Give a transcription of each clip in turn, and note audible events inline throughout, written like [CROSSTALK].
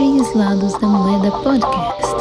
Três Lados da Moeda Podcast.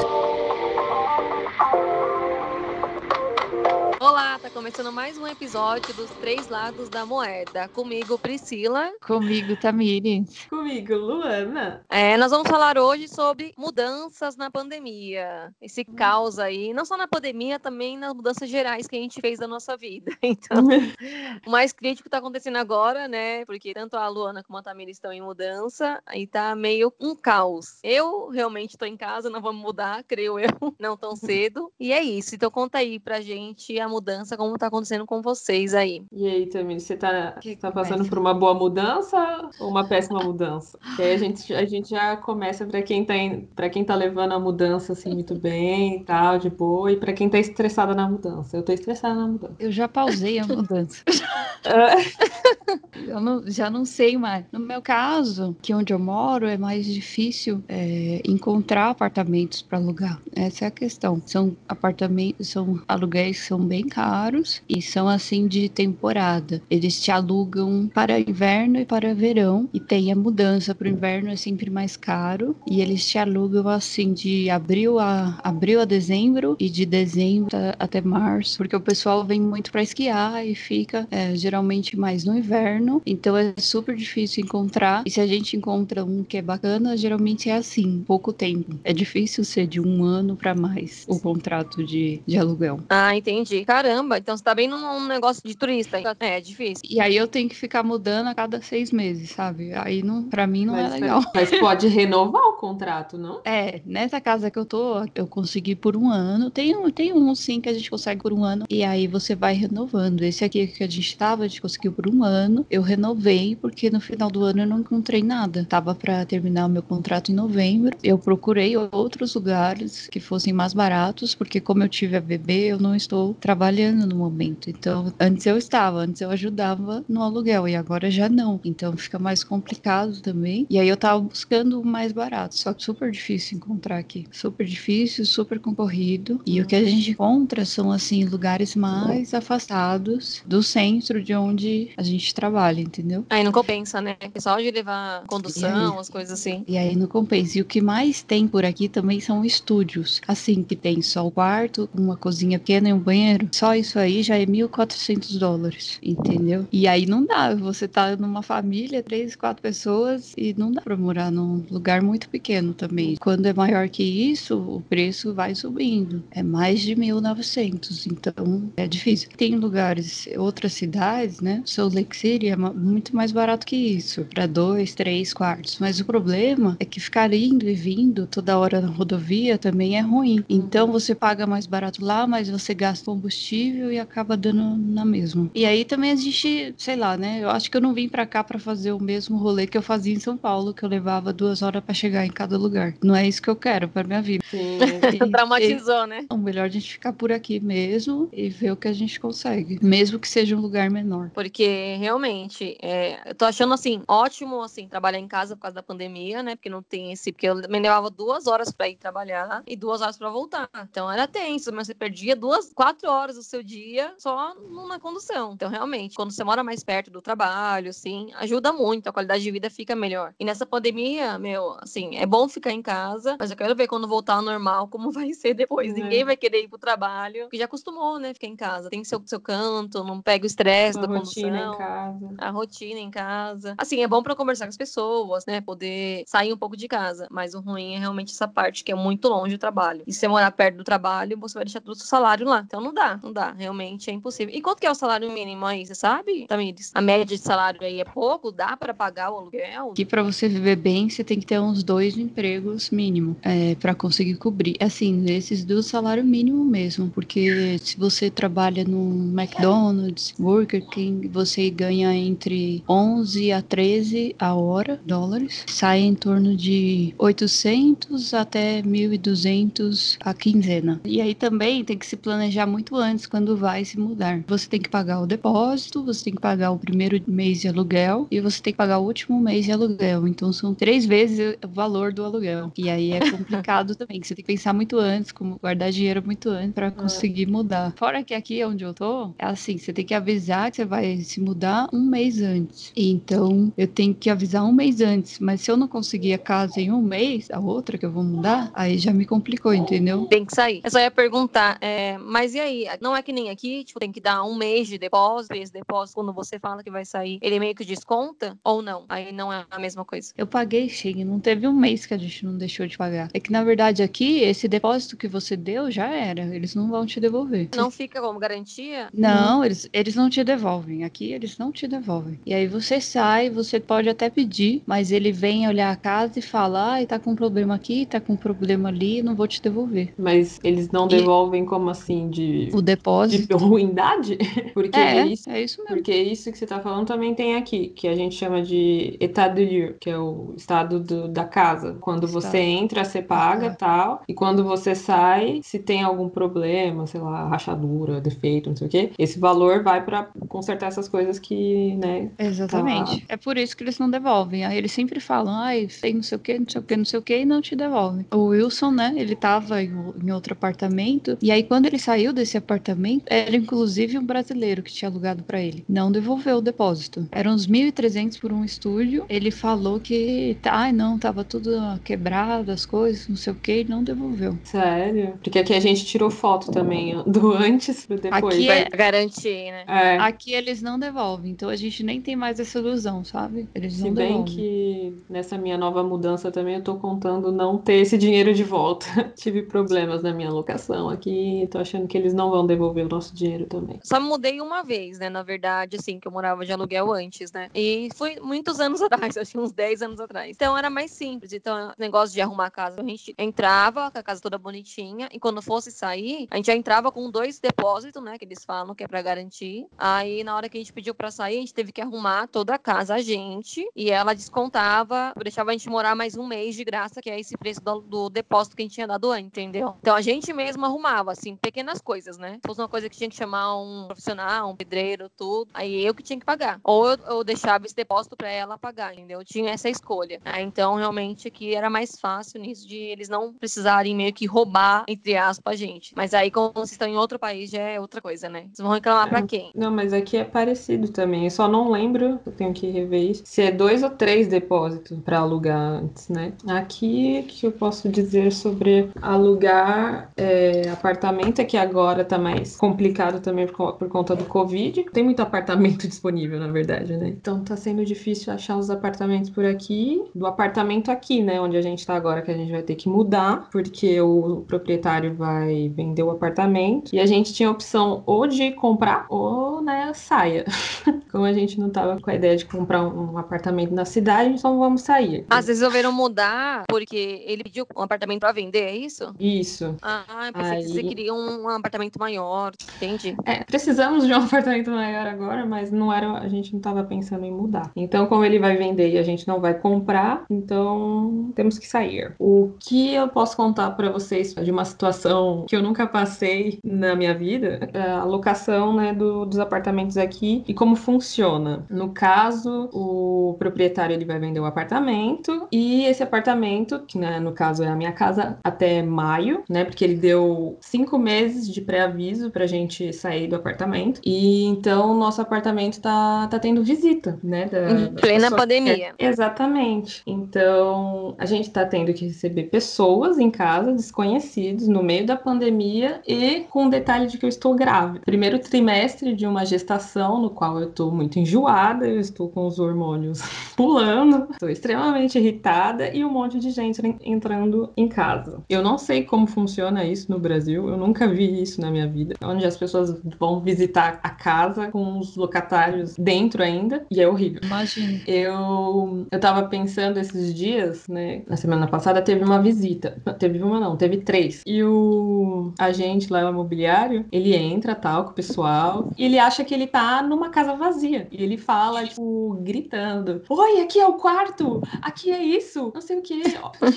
Olá, tá começando mais um episódio dos Três Lados da Moeda. Comigo, Priscila. Comigo, Tamires. Comigo, Luana. É, nós vamos falar hoje sobre mudanças na pandemia. Esse caos aí, não só na pandemia, também nas mudanças gerais que a gente fez da nossa vida. [LAUGHS] Então, [LAUGHS] o mais crítico tá acontecendo agora, né? Porque tanto a Luana como a Tamires estão em mudança, aí tá meio um caos. Eu realmente tô em casa, não vamos mudar, creio eu, [LAUGHS] não tão cedo. E é isso. Então conta aí pra gente a mudança, como tá acontecendo com vocês aí. E aí, Tamir, você tá, tá passando por uma boa mudança ou uma péssima mudança? Que aí a gente, a gente já começa para quem tá para quem tá levando a mudança assim muito bem e tal, de boa, e para quem tá estressada na mudança. Eu tô estressada na mudança. Eu já pausei a mudança. [LAUGHS] eu não, já não sei mais. No meu caso, que onde eu moro é mais difícil é, encontrar apartamentos para alugar. Essa é a questão. São apartamentos, são aluguéis que são bem caros e são assim de temporada. Eles te alugam para inverno e para verão e tem a mudança para o inverno é sempre mais caro e eles te alugam assim de abril a abril a dezembro e de dezembro até março, porque o pessoal vem muito para esquiar e fica é, geralmente mais no inverno, então é super difícil encontrar. E se a gente encontra um que é bacana, geralmente é assim, pouco tempo. É difícil ser de um ano para mais o contrato de, de aluguel. Ah, entendi. Caramba, então você tá bem num negócio de turista. É, é difícil. E aí eu tenho que ficar mudando a cada seis meses, sabe? Aí não, pra mim não é mas, é legal. Mas pode renovar contrato, não? É, nessa casa que eu tô, eu consegui por um ano. Tem, tem um sim que a gente consegue por um ano. E aí você vai renovando. Esse aqui que a gente tava, a gente conseguiu por um ano. Eu renovei, porque no final do ano eu não encontrei nada. Tava para terminar o meu contrato em novembro. Eu procurei outros lugares que fossem mais baratos, porque como eu tive a bebê, eu não estou trabalhando no momento. Então, antes eu estava, antes eu ajudava no aluguel e agora já não. Então fica mais complicado também. E aí eu tava buscando mais barato, só que super difícil encontrar aqui. Super difícil, super concorrido. E o que a gente encontra são assim lugares mais afastados do centro de onde a gente trabalha, entendeu? Aí não compensa, né? É só de levar condução, as coisas assim. E aí não compensa. E o que mais tem por aqui também são estúdios. Assim, que tem só o quarto, uma cozinha pequena e um banheiro só isso aí já é 1.400 dólares, entendeu? E aí não dá, você tá numa família, três, quatro pessoas, e não dá pra morar num lugar muito pequeno também. Quando é maior que isso, o preço vai subindo. É mais de 1.900, então é difícil. Tem lugares, outras cidades, né? Salt Lake City é muito mais barato que isso, para dois, três quartos. Mas o problema é que ficar indo e vindo toda hora na rodovia também é ruim. Então você paga mais barato lá, mas você gasta combustível e acaba dando na mesma. E aí também gente, sei lá, né? Eu acho que eu não vim para cá para fazer o mesmo rolê que eu fazia em São Paulo, que eu levava duas horas para chegar em cada lugar. Não é isso que eu quero para minha vida. Sim. [LAUGHS] [LAUGHS] Traumatizou, né? É melhor a gente ficar por aqui mesmo e ver o que a gente consegue, mesmo que seja um lugar menor. Porque realmente, é, eu tô achando assim ótimo assim trabalhar em casa por causa da pandemia, né? Porque não tem esse, porque eu me levava duas horas para ir trabalhar e duas horas para voltar. Então era tenso, mas você perdia duas, quatro horas horas do seu dia só numa condução. Então, realmente, quando você mora mais perto do trabalho, assim, ajuda muito, a qualidade de vida fica melhor. E nessa pandemia, meu, assim, é bom ficar em casa, mas eu quero ver quando voltar ao normal como [LAUGHS] vai ser depois. É. Ninguém vai querer ir pro trabalho, porque já acostumou, né, ficar em casa. Tem seu, seu canto, não pega o estresse da condução. A rotina em casa. A rotina em casa. Assim, é bom para conversar com as pessoas, né, poder sair um pouco de casa, mas o ruim é realmente essa parte que é muito longe do trabalho. E se você morar perto do trabalho, você vai deixar todo o seu salário lá. Então não dá não dá. Realmente é impossível. E quanto que é o salário mínimo aí, você sabe, Tamires? A média de salário aí é pouco? Dá para pagar o aluguel? Que para você viver bem, você tem que ter uns dois empregos mínimo é, para conseguir cobrir. Assim, esses do salário mínimo mesmo, porque se você trabalha no McDonald's, Burger King, você ganha entre 11 a 13 a hora, dólares. Sai em torno de 800 até 1.200 a quinzena. E aí também tem que se planejar muito antes quando vai se mudar. Você tem que pagar o depósito, você tem que pagar o primeiro mês de aluguel e você tem que pagar o último mês de aluguel. Então são três vezes o valor valor do aluguel. E aí é complicado [LAUGHS] também, que você tem que pensar muito antes, como guardar dinheiro muito antes para conseguir mudar. Fora que aqui onde eu tô, é assim, você tem que avisar que você vai se mudar um mês antes. Então, eu tenho que avisar um mês antes, mas se eu não conseguir a casa em um mês, a outra que eu vou mudar, aí já me complicou, entendeu? Tem que sair. Eu só ia perguntar, é, mas e aí? Não é que nem aqui, tipo, tem que dar um mês de depósito, esse depósito, quando você fala que vai sair, ele meio que desconta? Ou não? Aí não é a mesma coisa. Eu paguei, Chega, não teve um mês que a gente não deixou de pagar. É que, na verdade, aqui, esse depósito que você deu já era. Eles não vão te devolver. Não fica como garantia? Não, eles, eles não te devolvem. Aqui, eles não te devolvem. E aí você sai, você pode até pedir, mas ele vem olhar a casa e fala, ai, tá com problema aqui, tá com problema ali, não vou te devolver. Mas eles não E- devolvem como assim, de, O depósito... de [LAUGHS] ruindade? Porque É, isso é isso mesmo. Porque isso que você tá falando também tem aqui, que a gente chama de état de lieu, que é o estado do- da casa. Quando Estado. você entra, você paga Aham. tal, e quando você sai, se tem algum problema, sei lá, rachadura, defeito, não sei o quê, esse valor vai pra consertar essas coisas que, né, Exatamente. É por isso que eles não devolvem. Aí eles sempre falam, ai, tem não sei o que, não sei o que, não sei o que, e não te devolvem. O Wilson, né, ele tava em, outro apartamento, e aí quando ele saiu desse apartamento, era inclusive um brasileiro que tinha alugado pra ele. Não devolveu o depósito. Eram uns 1.300 por um estúdio. Ele falou que, tá, ai, não, tava tudo quebrado, as coisas, não sei o que, e não devolveu. sério. Porque aqui a gente tirou foto também ó, do antes pro depois. Aqui é- garantir, né? É. Aqui eles não devolvem, então a gente nem tem mais essa ilusão, sabe? Eles Se não bem devolvem. que nessa minha nova mudança também eu tô contando não ter esse dinheiro de volta. [LAUGHS] Tive problemas na minha locação aqui, tô achando que eles não vão devolver o nosso dinheiro também. Só mudei uma vez, né? Na verdade, assim, que eu morava de aluguel antes, né? E foi muitos anos [LAUGHS] atrás, acho que uns 10 anos atrás. Então era mais simples. Então, o negócio de arrumar a casa, a gente entrava com a casa toda bonitinha. E quando fosse sair, a gente já entrava com dois depósitos, né? Que eles falam que é pra garantir. Aí, na hora que a gente pediu pra sair, a gente teve que arrumar toda a casa, a gente. E ela descontava, deixava a gente morar mais um mês de graça, que é esse preço do, do depósito que a gente tinha dado antes, entendeu? Então a gente mesmo arrumava, assim, pequenas coisas, né? Se fosse uma coisa que tinha que chamar um profissional, um pedreiro, tudo, aí eu que tinha que pagar. Ou eu, eu deixava esse depósito pra ela pagar, entendeu? Eu tinha essa escolha. Aí, então, realmente, aqui era mais fácil nisso de eles não precisarem meio que roubar, entre aspas, a gente. Mas aí, como vocês estão em outro país, já é outra coisa, né? Vocês vão reclamar pra quem? Não, mas aqui é parecido também. Eu só não lembro, eu tenho que rever isso, se é dois ou três depósitos para alugar antes, né? Aqui, o que eu posso dizer sobre alugar é, apartamento é que agora tá mais complicado também por, por conta do Covid. Tem muito apartamento [LAUGHS] disponível, na verdade, né? Então tá sendo difícil achar os apartamentos por aqui. Do apartamento aqui, né? Onde a gente tá agora, que a gente vai ter que mudar, porque o proprietário vai vender o apartamento. E a gente tinha a opção ou de comprar ou, né, saia. [LAUGHS] Como a gente não tava com a ideia de comprar um, apartamento na cidade, então vamos sair. Ah, vocês resolveram mudar porque ele pediu um apartamento pra vender, é isso? Isso. Ah, eu pensei que Aí- você queria um apartamento maior, entendi. É, precisamos de um [LAUGHS] apartamento maior agora, mas não era, a gente não estava pensando em mudar. Então, como ele vai vender e a gente não vai comprar, então temos que sair. O que eu posso contar para vocês de uma situação que eu nunca passei na minha vida, é a locação, né, do- dos apartamentos aqui e como funciona. No caso, o proprietário ele vai vender o apartamento e esse apartamento, que né, no caso é a minha casa, até maio, né, porque ele deu cinco meses de pré-aviso pra gente sair do apartamento. E então o nosso apartamento tá, tá tendo visita, né? Da, Em plena pandemia. É, exatamente. Então a gente tá tendo que receber pessoas em casa, desconhecidos, no meio da pandemia e com o detalhe de que eu estou grávida. Primeiro trimestre de uma gestação, no qual eu tô muito enjoada, eu estou com os hormônios [LAUGHS] pulando, estou extremamente irritada e um monte de gente en- entrando em casa. Eu não sei como funciona isso no Brasil, eu nunca vi isso na minha vida, onde as pessoas vão visitar a casa com os locatários dentro ainda, e é horrível. Imagina. Eu, eu tava pensando esses dias, né? Na semana passada teve uma visita. Teve uma não, teve três. E o agente lá, o imobiliário, ele entra tal com o pessoal e ele acha que ele tá numa casa vazia. E ele fala, tipo, gritando: Oi, aqui é o quarto! Aqui é isso! Não sei o que.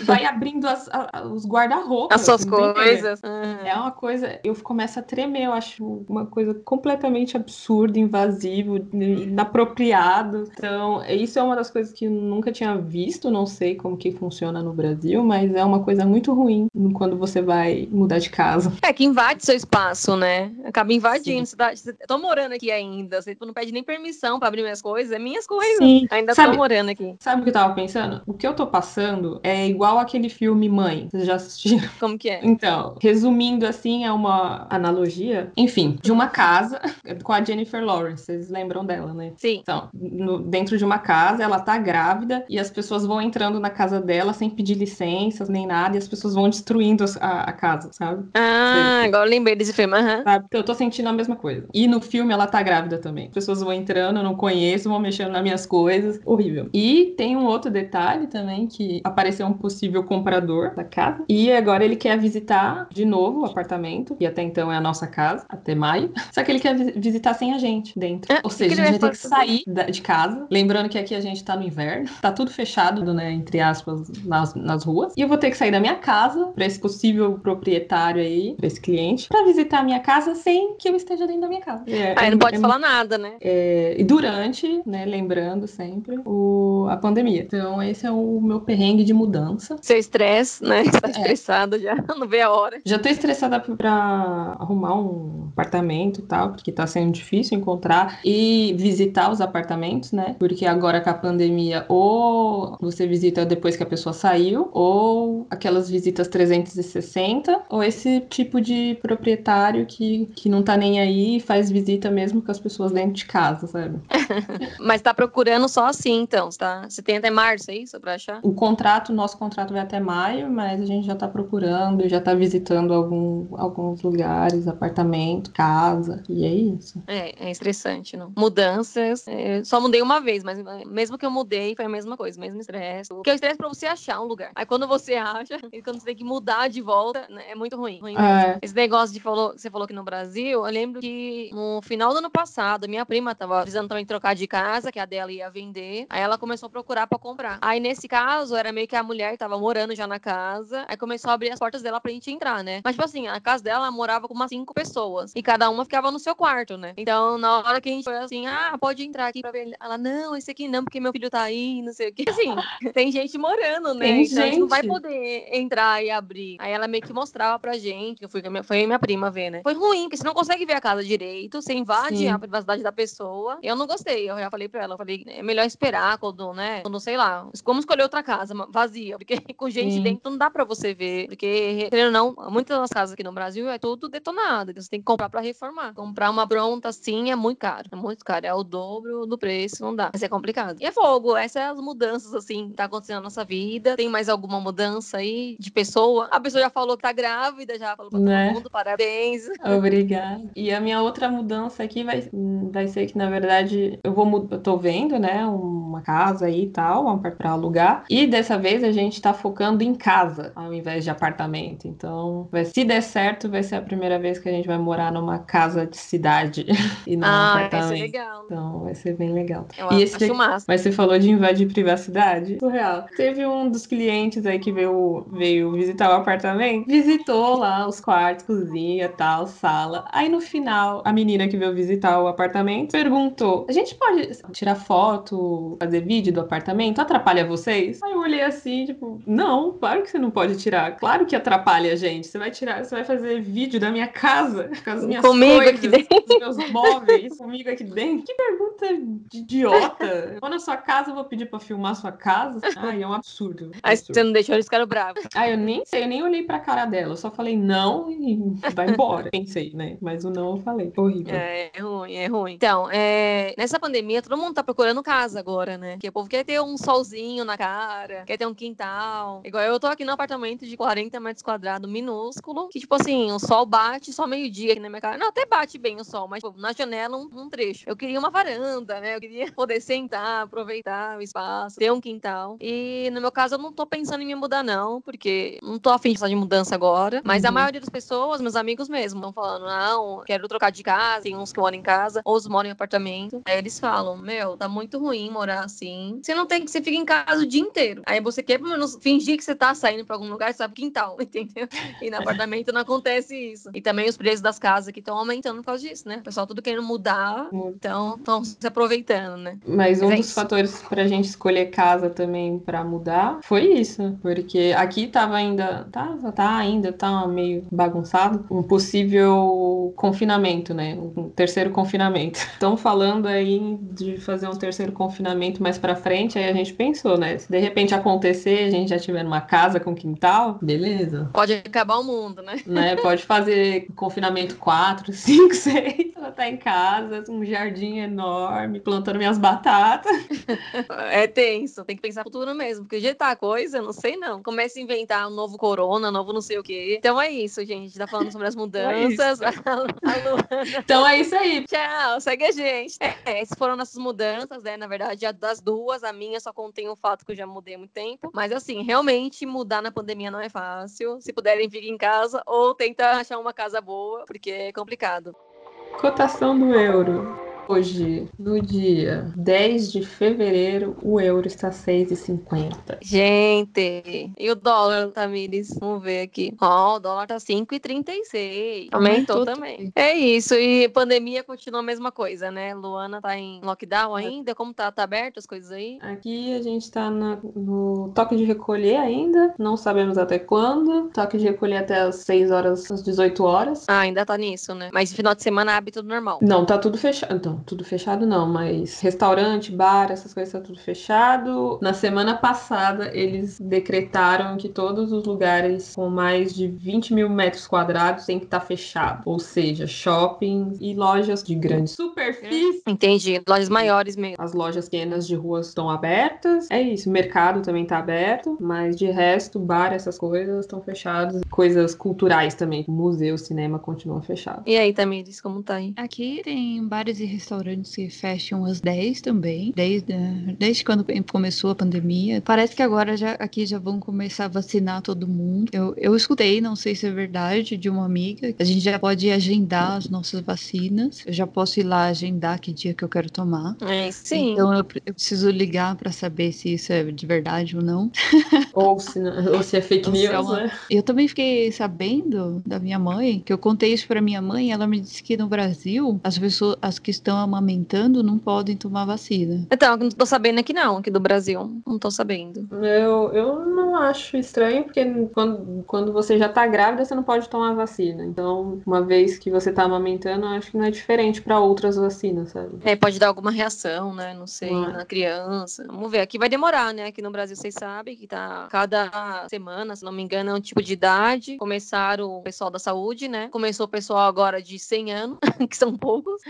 Vai abrindo as- a- os guarda-roupas. As suas coisas. Uhum. É uma coisa, eu começo a tremer, eu acho uma coisa completamente absurda, invasivo, inapropriado. Então, isso é uma das coisas que eu nunca tinha visto, não sei como que que funciona no Brasil, mas é uma coisa muito ruim quando você vai mudar de casa. É que invade seu espaço, né? Acaba invadindo. Você tá, você, tô morando aqui ainda. Você não pede nem permissão pra abrir minhas coisas. É minhas coisas. Sim. Ainda Sabe- tô morando aqui. Sabe o que eu tava pensando? O que eu tô passando é igual aquele filme Mãe. Vocês já assistiram? [LAUGHS] Como que é? Então, resumindo assim, é uma analogia, enfim, de uma casa [LAUGHS] com a Jennifer Lawrence. Vocês lembram dela, né? Sim. Então, no- dentro de uma casa, ela tá grávida e as pessoas vão entrando na casa dela sem pedir licenças nem nada e as pessoas vão destruindo a, a casa, sabe? Ah, agora eu lembrei desse filme. Aham. Sabe? Então, eu tô sentindo a mesma coisa. E no filme ela tá grávida também. As pessoas vão entrando, eu não conheço, vão mexendo nas minhas coisas. Horrível. E tem um outro detalhe também que apareceu um possível comprador da casa. E agora ele quer visitar de novo o apartamento, que até então é a nossa casa, até maio. [LAUGHS] Só que ele quer vi- visitar sem a gente dentro. Ah, Ou seja, a gente vai ter que sair da- de casa. Lembrando que aqui a gente tá no inverno. Tá tudo fechado, né? Entre aspas, nas, nas ruas. E eu vou ter que sair da minha casa pra esse possível proprietário aí, pra esse cliente, pra visitar a minha casa sem que eu esteja dentro da minha casa. É, Aí é- não pode é falar nada, né? é, e durante, né, lembrando sempre, o, a pandemia. Então, esse é o meu perrengue de mudança. Seu estresse, né? Você [LAUGHS] tá É. estressado já, [LAUGHS] não vê a hora. Já tô estressada p- pra arrumar um apartamento e tal, porque tá sendo difícil encontrar e visitar os apartamentos, né? Porque agora com a pandemia, ou você visita depois que a pessoa saiu, ou aquelas visitas 360, ou esse tipo de proprietário que, que não tá nem aí e faz visita mesmo com as pessoas dentro de casa, sabe? [LAUGHS] Mas tá procurando só assim, então. Você, tá... você tem até março, é isso? Pra achar? O contrato, nosso contrato vai até maio, mas a gente já tá procurando, já tá visitando algum, alguns lugares, apartamento, casa, e é isso. É, é estressante, não? Mudanças. é, só mudei uma vez, mas mesmo que eu mudei, foi a mesma coisa, mesmo estresse. Porque o estresse pra você achar um lugar. Aí quando você acha, e quando você tem que mudar de volta, né, é muito ruim. ruim. É, Esse negócio de falou, você falou que no Brasil, eu lembro que no final do ano passado, minha prima tava precisando também trocar de casa, que a dela ia vender. Aí ela começou a procurar pra comprar. Aí nesse caso, era meio que a mulher que tava morando já na casa. Aí começou a abrir as portas dela pra gente entrar, né? Mas, tipo assim, a casa dela ela morava com umas cinco pessoas. E cada uma ficava no seu quarto, né? Então, na hora que a gente foi assim, ah, pode entrar aqui pra ver. Ela, não, esse aqui não, porque meu filho tá aí, não sei o quê. Assim, [LAUGHS] tem gente morando, né? Tem então a gente não vai gente. poder entrar e abrir. Aí ela meio que mostrava pra gente. Eu fui foi minha prima ver, né? Foi ruim, porque você não consegue ver a casa direito, você invade Sim. a privacidade da pessoa. Eu não gostei. Eu já falei pra ela, eu falei, é melhor esperar quando, né? Quando, sei lá, como escolher outra casa vazia. Porque [LAUGHS] com gente Sim. dentro não dá pra você ver. Porque, querendo ou não, muitas das casas aqui no Brasil é tudo detonado. Então você tem que comprar pra reformar. Comprar uma pronta assim é muito caro. É muito caro. É o dobro do preço, não dá. Mas é complicado. E é fogo. Essas são as mudanças, assim, que tá acontecendo nossa vida. Tem mais alguma mudança aí de pessoa? A pessoa já falou que tá grávida, já falou pra Né? todo mundo, parabéns. [LAUGHS] Obrigada. E a minha outra mudança aqui vai, vai ser que, na verdade, eu vou eu tô vendo, né, uma casa aí e tal, uma pra alugar. E dessa vez a gente tá focando em casa, ao invés de apartamento. Então, vai, se der certo, vai ser a primeira vez que a gente vai morar numa casa de cidade [LAUGHS] e não Ah, vai ser apartamento. legal. Então, vai ser bem legal. Eu E esse acho massa. Mas você falou de invadir privacidade? Surreal. Teve um dos clientes aí que veio, veio visitar o apartamento, visitou lá os quartos, cozinha, tal, sala. Aí no final, a menina que veio visitar o apartamento perguntou: A gente pode tirar foto, fazer vídeo do apartamento? Atrapalha vocês? Aí eu olhei assim, tipo, não, claro que você não pode tirar. Claro que atrapalha a gente. Você vai tirar, você vai fazer vídeo da minha casa, com as minhas Comigo coisas, aqui dentro. os meus móveis, comigo aqui dentro. Que pergunta de idiota. Eu vou na sua casa, eu vou pedir pra filmar a sua casa. [LAUGHS] Ai, é um absurdo. Aí absurdo. você não deixou eles ficaram bravos. Ah, eu nem sei, eu nem olhei pra cara dela. Eu só falei não e vai embora. [LAUGHS] Pensei, né? Mas o não eu falei. Horrível. É, é ruim, é ruim. Então, é, nessa pandemia, todo mundo tá procurando casa agora, né? Porque o povo quer ter um solzinho na cara, quer ter um quintal. Igual eu tô aqui num apartamento de 40 metros quadrados, minúsculo, que, tipo assim, o sol bate só meio-dia aqui na minha cara. Não, até bate bem o sol, mas tipo, na janela um, um trecho. Eu queria uma varanda, né? Eu queria poder sentar, aproveitar o espaço, ter um quintal. E no meu caso, eu não tô pensando em me mudar, não, porque não tô afim de fazer de mudança agora. Mas a Uhum. maioria das pessoas, meus amigos mesmo, estão falando, não, quero trocar de casa, tem uns que moram em casa, outros moram em apartamento. Aí eles falam, meu, tá muito ruim morar assim. Você não tem que, você fica em casa o dia inteiro. Aí você quer pelo menos fingir que você tá saindo pra algum lugar, sabe, quintal, [LAUGHS] entendeu? E no apartamento não acontece isso. E também os preços das casas aqui estão aumentando por causa disso, né? O pessoal tudo querendo mudar, então estão se aproveitando, né? Mas um é dos isso. fatores pra gente escolher casa também pra mudar foi isso, porque aqui tava ainda, tava, tá ainda, tá meio bagunçado, um possível confinamento, né? Um terceiro confinamento. [LAUGHS] Estão falando aí de fazer um terceiro confinamento mais para frente, aí a gente pensou, né? Se de repente acontecer, a gente já tiver numa casa com quintal, beleza. Pode acabar o mundo, né? né? Pode fazer confinamento 4, 5, 6, ela tá em casa, um jardim enorme, plantando minhas batatas. É tenso, tem que pensar no futuro mesmo, porque jeito tá a coisa, não sei não. Começa a inventar um novo corona, um novo não sei o quê. Então é isso, gente. Tá falando sobre as [LAUGHS] mudanças. É [LAUGHS] a Luana. Então é isso aí. Tchau, segue a gente. É, essas foram nossas mudanças, né? Na verdade, a das duas, a minha só contém o fato que eu já mudei há muito tempo. Mas assim, realmente mudar na pandemia não é fácil. Se puderem, fiquem em casa ou tenta achar uma casa boa, porque é complicado. Cotação do euro. Hoje, no dia 10 de fevereiro, o euro está 6,50. Gente, e o dólar, Tamires? Vamos ver aqui. Ó, oh, o dólar tá 5,36. Aumentou, Aumentou também. É isso, e pandemia continua a mesma coisa, né? Luana tá em lockdown ainda? Como tá? Tá aberto as coisas aí? Aqui a gente tá na, no toque de recolher ainda, não sabemos até quando. Toque de recolher até as 6 horas, às 18 horas. Ah, ainda tá nisso, né? Mas final de semana abre tudo normal. Não, tá tudo fechado. Então, tudo fechado não, mas restaurante, bar, essas coisas tá tudo fechado. Na semana passada, eles decretaram que todos os lugares com mais de 20 mil metros quadrados tem que estar tá fechado. Ou seja, shoppings e lojas de grande superfície. Entendi, lojas maiores mesmo. As lojas pequenas de ruas estão abertas. É isso, o mercado também tá aberto, mas de resto, bar, essas coisas estão fechadas. Coisas culturais também, museu, cinema continuam fechados. E aí, Tamires, como tá aí? Aqui tem bares e restaurantes que fecham às 10 também, desde, desde quando começou a pandemia. Parece que agora já, aqui já vão começar a vacinar todo mundo. Eu, eu escutei, não sei se é verdade, de uma amiga, a gente já pode agendar as nossas vacinas. Eu já posso ir lá agendar que dia que eu quero tomar. É, sim. Então eu, eu preciso ligar para saber se isso é de verdade ou não. [LAUGHS] Ou se, ou se é fake news, é uma... né? Eu também fiquei sabendo da minha mãe, que eu contei isso para minha mãe, ela me disse que no Brasil, as pessoas as que estão amamentando não podem tomar vacina. Então, não tô sabendo aqui não, aqui do Brasil. Não tô sabendo. Eu, eu não acho estranho, porque quando, quando você já tá grávida, você não pode tomar vacina. Então, uma vez que você tá amamentando, eu acho que não é diferente para outras vacinas, sabe? É, pode dar alguma reação, né? Não sei, não é. na criança. Vamos ver. Aqui vai demorar, né? Aqui no Brasil, vocês sabem que tá cada semana, se não me engano, é um tipo de idade. Começaram o pessoal da saúde, né? Começou o pessoal agora de 100 anos, [LAUGHS] que são poucos,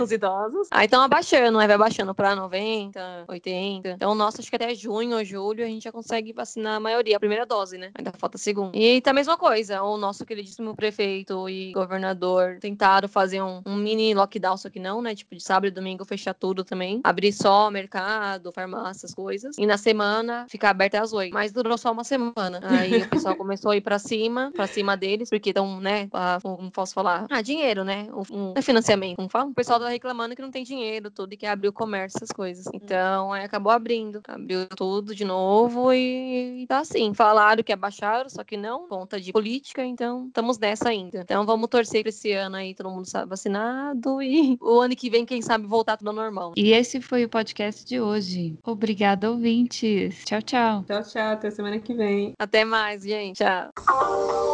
os idosos. Aí estão abaixando, aí vai baixando para 90, 80. Então, nossa, acho que até junho ou julho a gente já consegue vacinar a maioria, a primeira dose, né? Ainda falta a segunda. E tá a mesma coisa, o nosso queridíssimo prefeito e governador tentaram fazer um, um mini lockdown, só que não, né? Tipo, de sábado e domingo fechar tudo também. Abrir só mercado, farmácia, essas coisas. E na semana ficar aberto às 8. Mas durou só uma semana. Aí o pessoal começou a ir pra cima, pra cima deles, porque estão, né? Como posso falar? Ah, dinheiro, né? Um, um financiamento, como fala? O pessoal tá reclamando que não tem dinheiro, tudo, e que abriu o comércio, essas coisas. Então, aí acabou abrindo. Abriu tudo de novo e, e tá assim. Falaram que abaixaram, só que não, conta de política, então estamos nessa ainda. Então vamos torcer pra esse ano aí todo mundo sabe vacinado [LAUGHS] e o ano que vem, quem sabe, voltar tudo ao normal. E esse foi o podcast de hoje. Obrigada, ouvintes. Tchau, tchau. Tchau, tchau. Até semana que vem. Até mais, gente. Tchau.